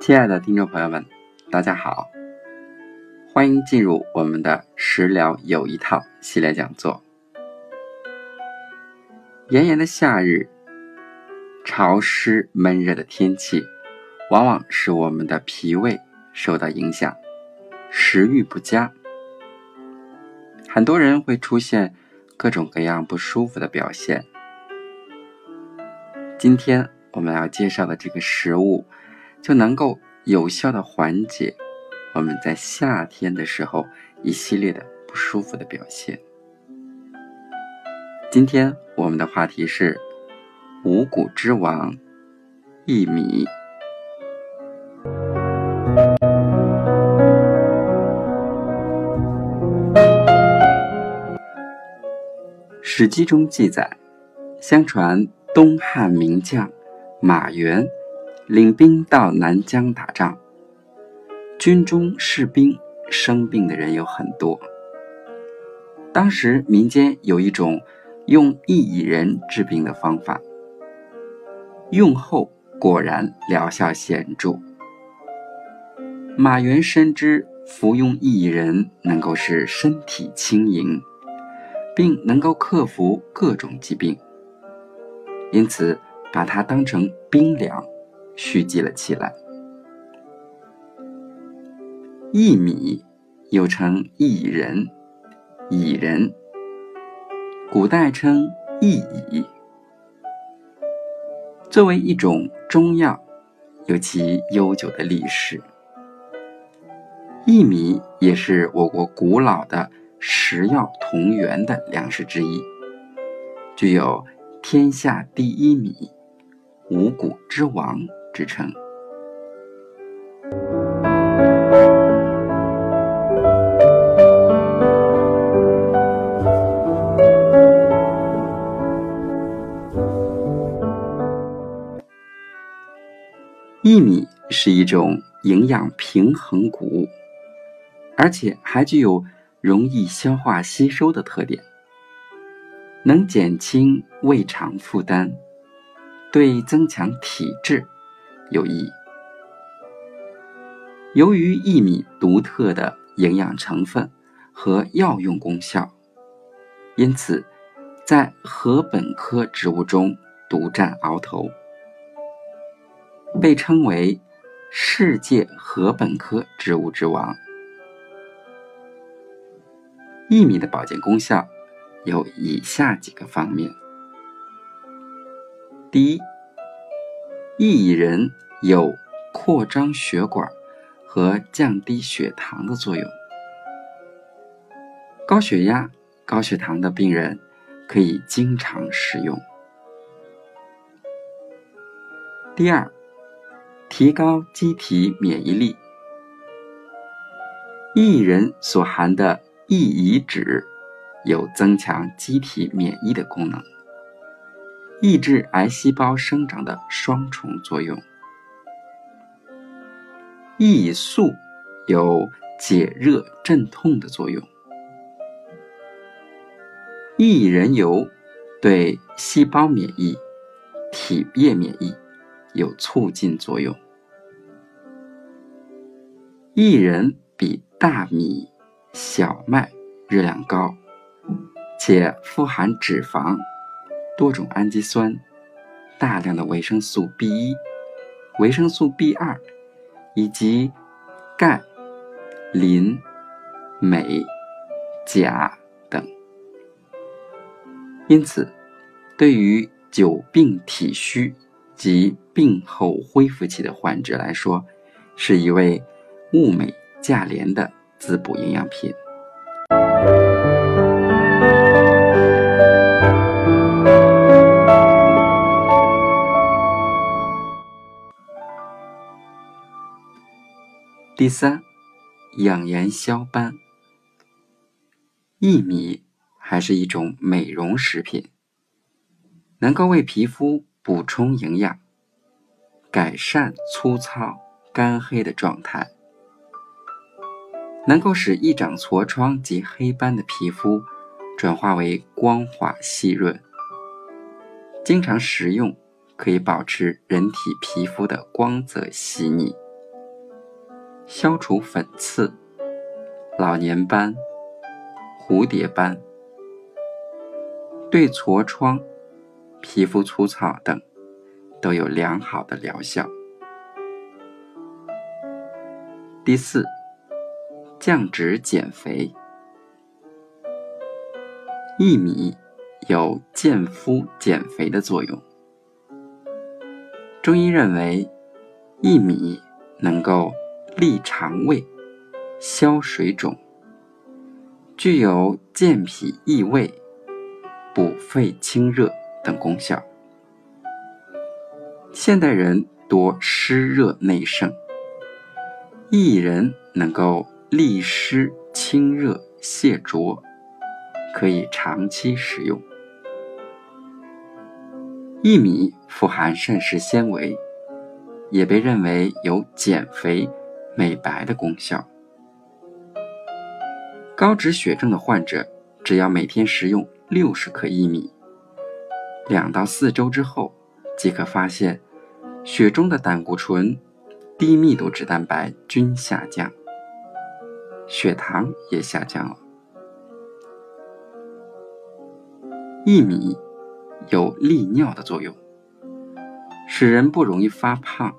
亲爱的听众朋友们大家好。欢迎进入我们的食疗有一套系列讲座。炎炎的夏日潮湿闷热的天气往往使我们的脾胃受到影响。食欲不佳，很多人会出现各种各样不舒服的表现。今天我们要介绍的这个食物。就能够有效的缓解我们在夏天的时候一系列的不舒服的表现。今天我们的话题是五谷之王薏米。史记中记载，相传东汉名将马援。领兵到南疆打仗，军中士兵生病的人有很多。当时民间有一种用薏苡仁治病的方法，用后果然疗效显著。马援深知服用薏苡仁能够使身体轻盈，并能够克服各种疾病，因此把它当成冰凉。蓄积了起来。薏米又称薏仁、薏仁，古代称薏苡。作为一种中药，有其悠久的历史。薏米也是我国古老的食药同源的粮食之一，具有“天下第一米，五谷之王”。之称。薏米是一种营养平衡谷物，而且还具有容易消化吸收的特点，能减轻胃肠负担，对增强体质。有益。由于薏米独特的营养成分和药用功效，因此在禾本科植物中独占鳌头，被称为世界禾本科植物之王。薏米的保健功效有以下几个方面：第一，薏苡仁有扩张血管和降低血糖的作用，高血压、高血糖的病人可以经常食用。第二，提高机体免疫力。薏仁所含的薏苡酯有增强机体免疫的功能。抑制癌细胞生长的双重作用。薏素有解热镇痛的作用。薏仁油对细胞免疫、体液免疫有促进作用。薏仁比大米、小麦热量高，且富含脂肪。多种氨基酸，大量的维生素 B 一、维生素 B 二，以及钙、磷、镁、钾等。因此，对于久病体虚及病后恢复期的患者来说，是一味物美价廉的滋补营养品。第三，养颜消斑。薏米还是一种美容食品，能够为皮肤补充营养，改善粗糙、干黑的状态，能够使易长痤疮及黑斑的皮肤转化为光滑细润。经常食用可以保持人体皮肤的光泽细腻。消除粉刺、老年斑、蝴蝶斑，对痤疮、皮肤粗糙等都有良好的疗效。第四，降脂减肥。薏米有健肤减肥的作用。中医认为，薏米能够利肠胃、消水肿，具有健脾益胃、补肺清热等功效。现代人多湿热内盛，薏仁能够利湿清热、泻浊。可以长期食用。薏米富含膳食纤维，也被认为有减肥、美白的功效。高脂血症的患者，只要每天食用六十克薏米，两到四周之后，即可发现血中的胆固醇、低密度脂蛋白均下降，血糖也下降了。薏米有利尿的作用，使人不容易发胖。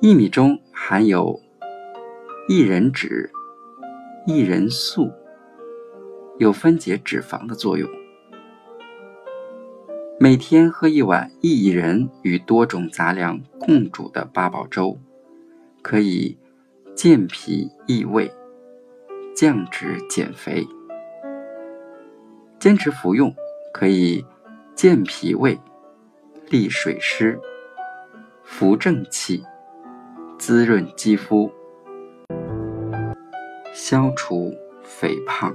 薏米中含有薏仁脂、薏仁素，有分解脂肪的作用。每天喝一碗薏仁与多种杂粮共煮的八宝粥，可以健脾益胃、降脂减肥。坚持服用，可以健脾胃、利水湿、扶正气、滋润肌肤、消除肥胖。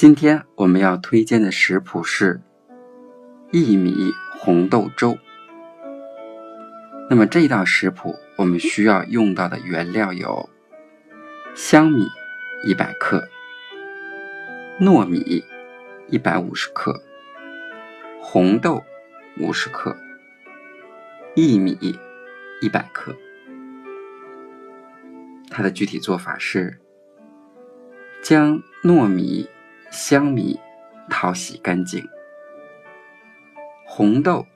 今天我们要推荐的食谱是薏米红豆粥。那么这道食谱我们需要用到的原料有香米一百克、糯米一百五十克、红豆五十克、薏米一百克。它的具体做法是将糯米。香米淘洗干净，红豆、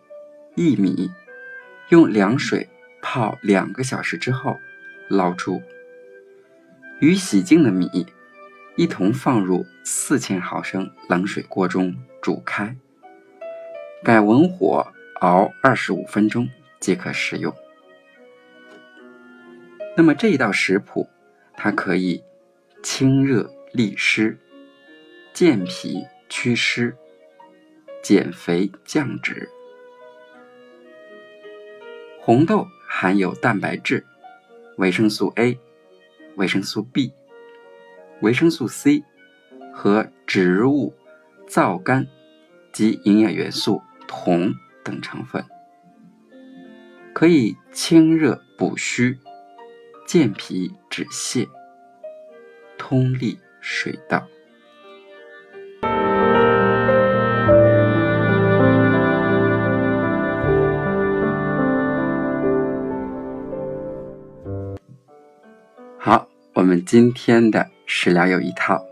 薏米用凉水泡两个小时之后捞出，与洗净的米一同放入四千毫升冷水锅中煮开，改文火熬二十五分钟即可食用。那么这一道食谱，它可以清热利湿。健脾祛湿、减肥降脂。红豆含有蛋白质、维生素 A、维生素 B、维生素 C 和植物皂苷及营养元素铜等成分，可以清热补虚、健脾止泻、通利水道。今天的食疗有一套，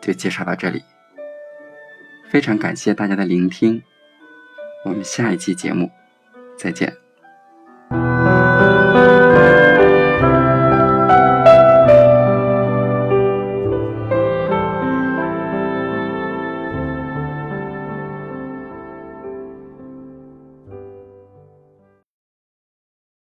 就介绍到这里。非常感谢大家的聆听，我们下一期节目再见。